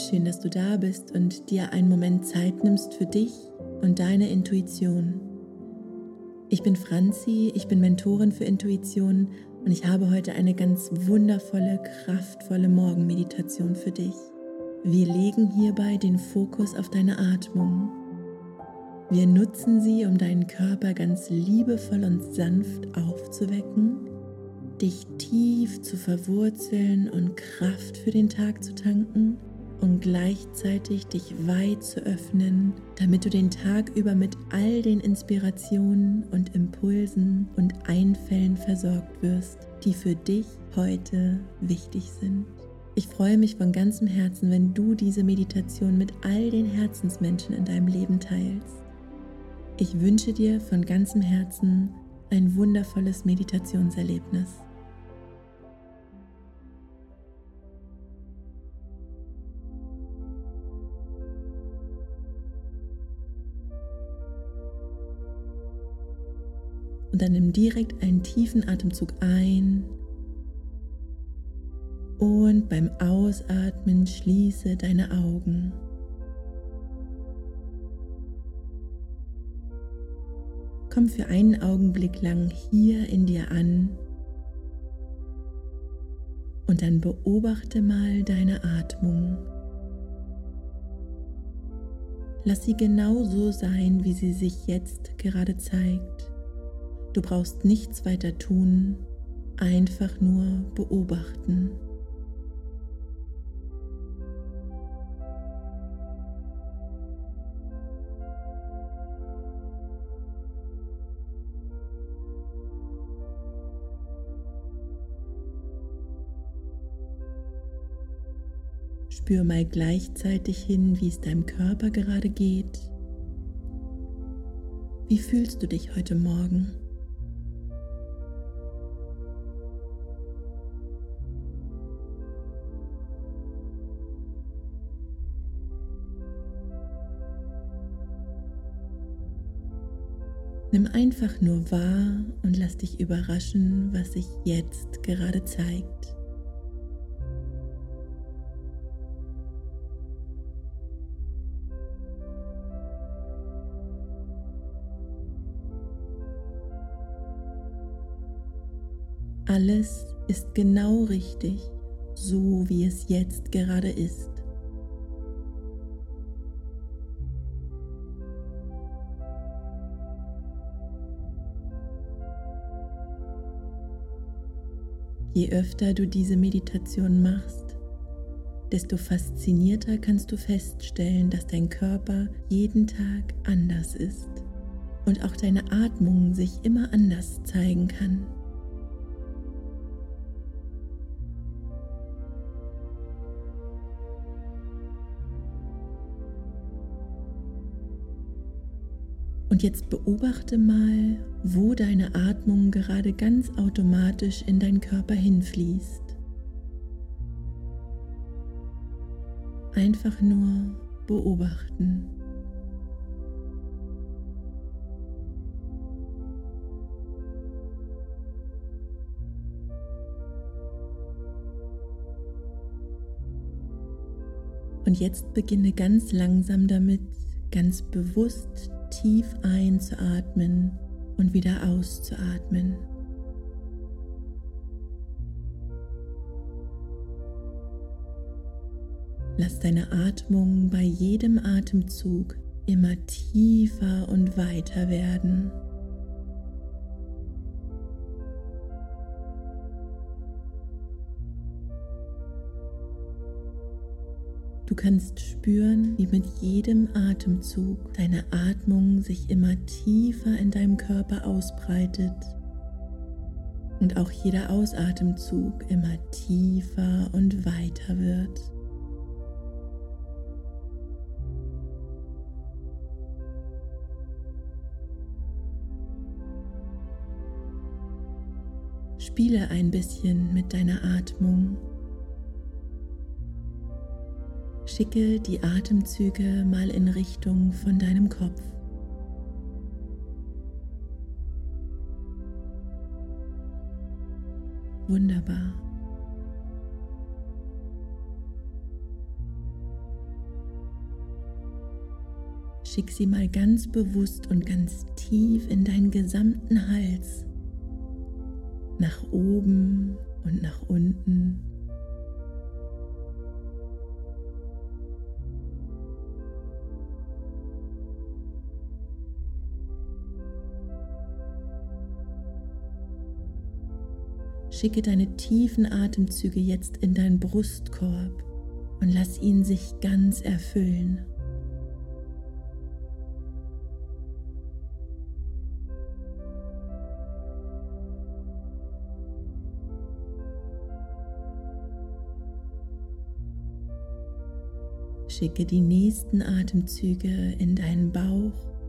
schön, dass du da bist und dir einen Moment Zeit nimmst für dich und deine Intuition. Ich bin Franzi, ich bin Mentorin für Intuition und ich habe heute eine ganz wundervolle, kraftvolle Morgenmeditation für dich. Wir legen hierbei den Fokus auf deine Atmung. Wir nutzen sie, um deinen Körper ganz liebevoll und sanft aufzuwecken dich tief zu verwurzeln und Kraft für den Tag zu tanken und gleichzeitig dich weit zu öffnen, damit du den Tag über mit all den Inspirationen und Impulsen und Einfällen versorgt wirst, die für dich heute wichtig sind. Ich freue mich von ganzem Herzen, wenn du diese Meditation mit all den Herzensmenschen in deinem Leben teilst. Ich wünsche dir von ganzem Herzen ein wundervolles Meditationserlebnis. Dann nimm direkt einen tiefen Atemzug ein. Und beim Ausatmen schließe deine Augen. Komm für einen Augenblick lang hier in dir an und dann beobachte mal deine Atmung. Lass sie genau so sein, wie sie sich jetzt gerade zeigt. Du brauchst nichts weiter tun, einfach nur beobachten. Spür mal gleichzeitig hin, wie es deinem Körper gerade geht. Wie fühlst du dich heute Morgen? Nimm einfach nur wahr und lass dich überraschen, was sich jetzt gerade zeigt. Alles ist genau richtig, so wie es jetzt gerade ist. Je öfter du diese Meditation machst, desto faszinierter kannst du feststellen, dass dein Körper jeden Tag anders ist und auch deine Atmung sich immer anders zeigen kann. Und jetzt beobachte mal, wo deine Atmung gerade ganz automatisch in deinen Körper hinfließt. Einfach nur beobachten. Und jetzt beginne ganz langsam damit, ganz bewusst tief einzuatmen und wieder auszuatmen. Lass deine Atmung bei jedem Atemzug immer tiefer und weiter werden. Du kannst spüren, wie mit jedem Atemzug deine Atmung sich immer tiefer in deinem Körper ausbreitet und auch jeder Ausatemzug immer tiefer und weiter wird. Spiele ein bisschen mit deiner Atmung Schicke die Atemzüge mal in Richtung von deinem Kopf. Wunderbar. Schick sie mal ganz bewusst und ganz tief in deinen gesamten Hals, nach oben und nach unten. Schicke deine tiefen Atemzüge jetzt in deinen Brustkorb und lass ihn sich ganz erfüllen. Schicke die nächsten Atemzüge in deinen Bauch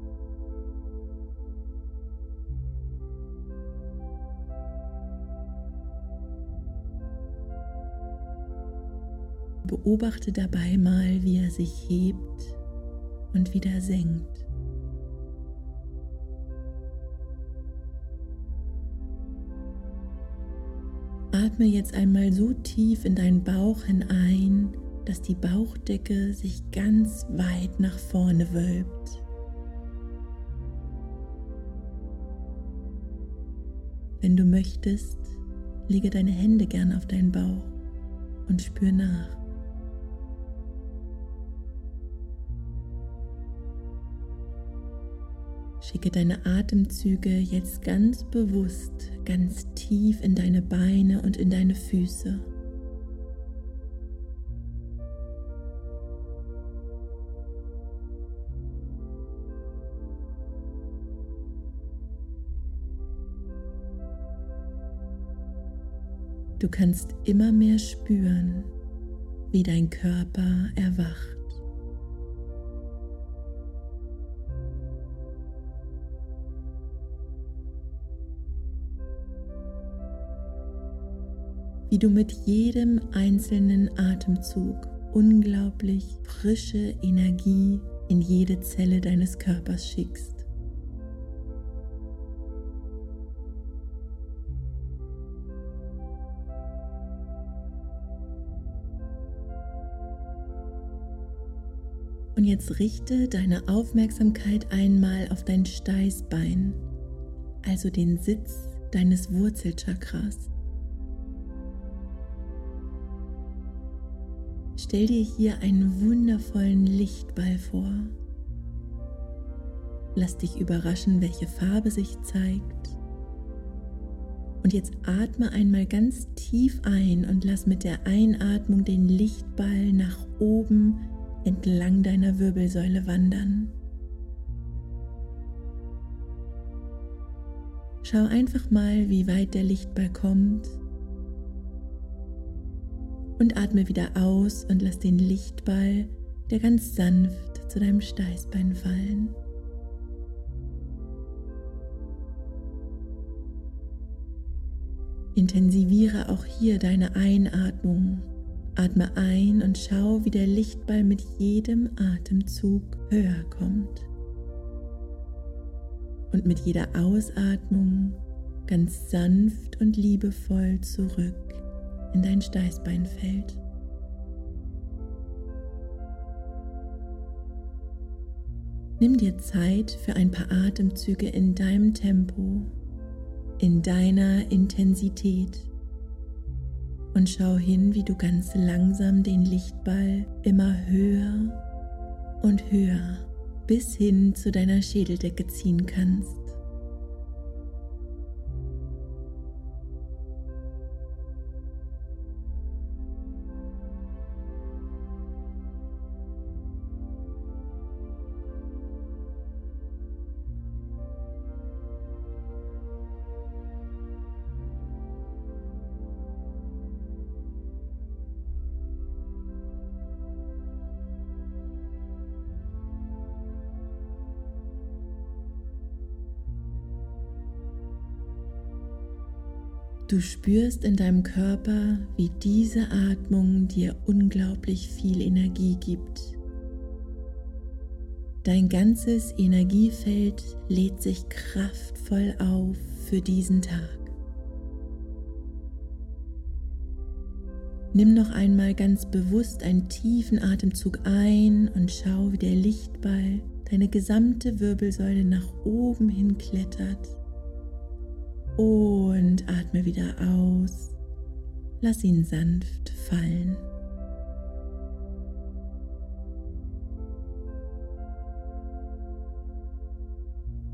Beobachte dabei mal, wie er sich hebt und wieder senkt. Atme jetzt einmal so tief in deinen Bauch hinein, dass die Bauchdecke sich ganz weit nach vorne wölbt. Wenn du möchtest, lege deine Hände gern auf deinen Bauch und spür nach. Schicke deine Atemzüge jetzt ganz bewusst, ganz tief in deine Beine und in deine Füße. Du kannst immer mehr spüren, wie dein Körper erwacht. Wie du mit jedem einzelnen Atemzug unglaublich frische Energie in jede Zelle deines Körpers schickst. Und jetzt richte deine Aufmerksamkeit einmal auf dein Steißbein, also den Sitz deines Wurzelchakras. Stell dir hier einen wundervollen Lichtball vor. Lass dich überraschen, welche Farbe sich zeigt. Und jetzt atme einmal ganz tief ein und lass mit der Einatmung den Lichtball nach oben entlang deiner Wirbelsäule wandern. Schau einfach mal, wie weit der Lichtball kommt und atme wieder aus und lass den Lichtball, der ganz sanft zu deinem Steißbein fallen. Intensiviere auch hier deine Einatmung. Atme ein und schau, wie der Lichtball mit jedem Atemzug höher kommt. Und mit jeder Ausatmung ganz sanft und liebevoll zurück in dein Steißbein fällt. Nimm dir Zeit für ein paar Atemzüge in deinem Tempo, in deiner Intensität und schau hin, wie du ganz langsam den Lichtball immer höher und höher bis hin zu deiner Schädeldecke ziehen kannst. Du spürst in deinem Körper, wie diese Atmung dir unglaublich viel Energie gibt. Dein ganzes Energiefeld lädt sich kraftvoll auf für diesen Tag. Nimm noch einmal ganz bewusst einen tiefen Atemzug ein und schau, wie der Lichtball deine gesamte Wirbelsäule nach oben hin klettert. Und atme wieder aus. Lass ihn sanft fallen.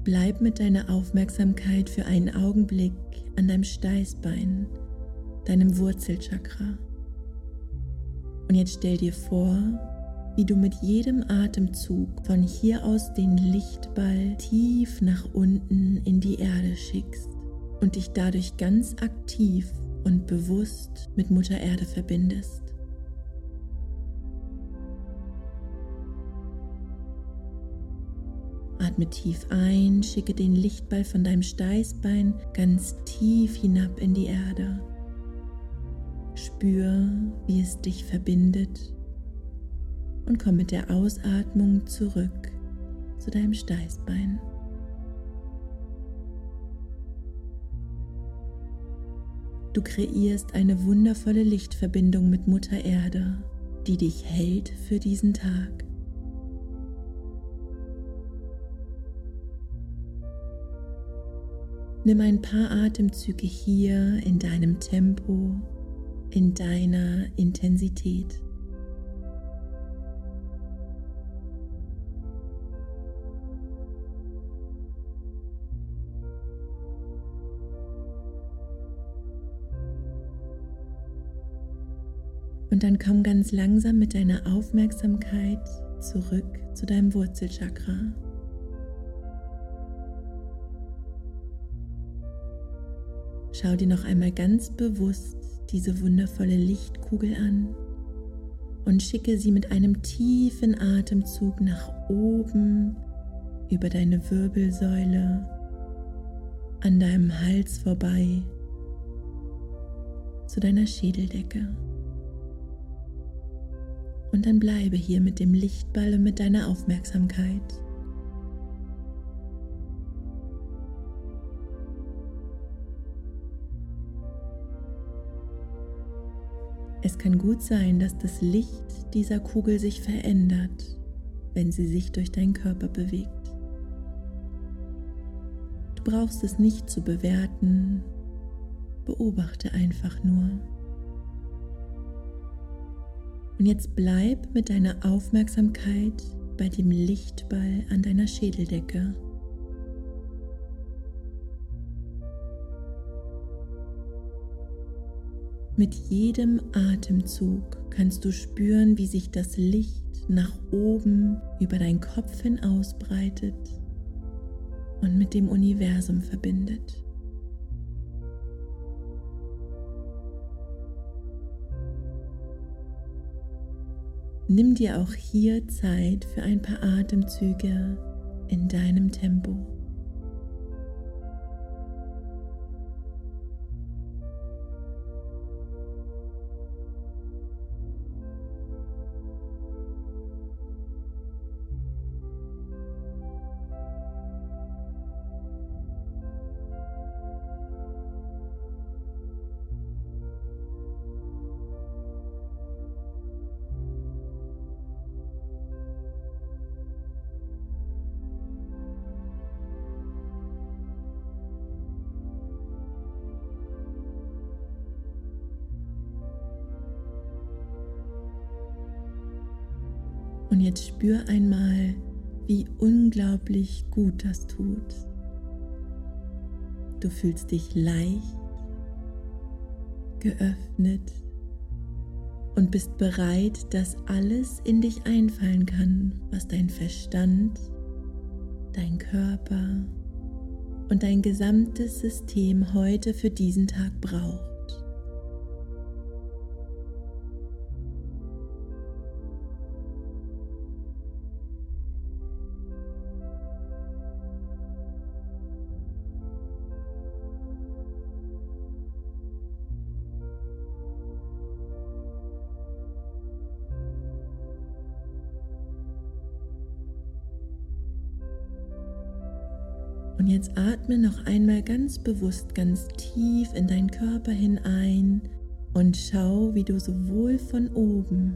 Bleib mit deiner Aufmerksamkeit für einen Augenblick an deinem Steißbein, deinem Wurzelchakra. Und jetzt stell dir vor, wie du mit jedem Atemzug von hier aus den Lichtball tief nach unten in die Erde schickst und dich dadurch ganz aktiv und bewusst mit Mutter Erde verbindest. Atme tief ein, schicke den Lichtball von deinem Steißbein ganz tief hinab in die Erde. Spür, wie es dich verbindet und komm mit der Ausatmung zurück zu deinem Steißbein. Du kreierst eine wundervolle Lichtverbindung mit Mutter Erde, die dich hält für diesen Tag. Nimm ein paar Atemzüge hier in deinem Tempo, in deiner Intensität. Und dann komm ganz langsam mit deiner Aufmerksamkeit zurück zu deinem Wurzelchakra. Schau dir noch einmal ganz bewusst diese wundervolle Lichtkugel an und schicke sie mit einem tiefen Atemzug nach oben über deine Wirbelsäule, an deinem Hals vorbei zu deiner Schädeldecke. Und dann bleibe hier mit dem Lichtball und mit deiner Aufmerksamkeit. Es kann gut sein, dass das Licht dieser Kugel sich verändert, wenn sie sich durch deinen Körper bewegt. Du brauchst es nicht zu bewerten, beobachte einfach nur. Und jetzt bleib mit deiner Aufmerksamkeit bei dem Lichtball an deiner Schädeldecke. Mit jedem Atemzug kannst du spüren, wie sich das Licht nach oben über deinen Kopf hin ausbreitet und mit dem Universum verbindet. Nimm dir auch hier Zeit für ein paar Atemzüge in deinem Tempo. Und jetzt spür einmal, wie unglaublich gut das tut. Du fühlst dich leicht, geöffnet und bist bereit, dass alles in dich einfallen kann, was dein Verstand, dein Körper und dein gesamtes System heute für diesen Tag braucht. Und jetzt atme noch einmal ganz bewusst, ganz tief in deinen Körper hinein und schau, wie du sowohl von oben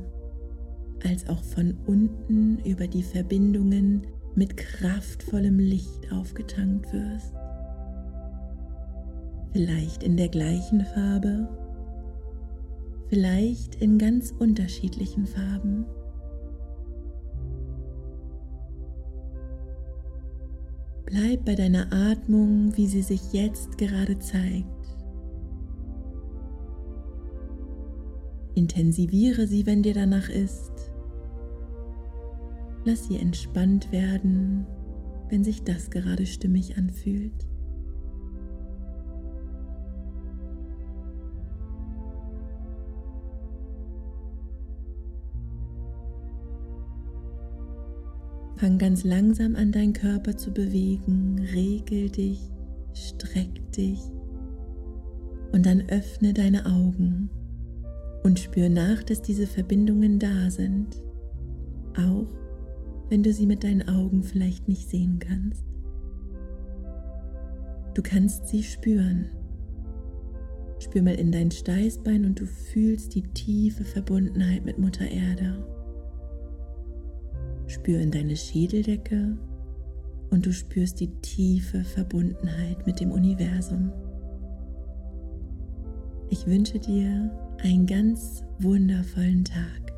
als auch von unten über die Verbindungen mit kraftvollem Licht aufgetankt wirst. Vielleicht in der gleichen Farbe, vielleicht in ganz unterschiedlichen Farben. Bleib bei deiner Atmung, wie sie sich jetzt gerade zeigt. Intensiviere sie, wenn dir danach ist. Lass sie entspannt werden, wenn sich das gerade stimmig anfühlt. Fang ganz langsam an, deinen Körper zu bewegen, regel dich, streck dich und dann öffne deine Augen und spür nach, dass diese Verbindungen da sind, auch wenn du sie mit deinen Augen vielleicht nicht sehen kannst. Du kannst sie spüren. Spür mal in dein Steißbein und du fühlst die tiefe Verbundenheit mit Mutter Erde. Spür in deine Schädeldecke und du spürst die tiefe Verbundenheit mit dem Universum. Ich wünsche dir einen ganz wundervollen Tag.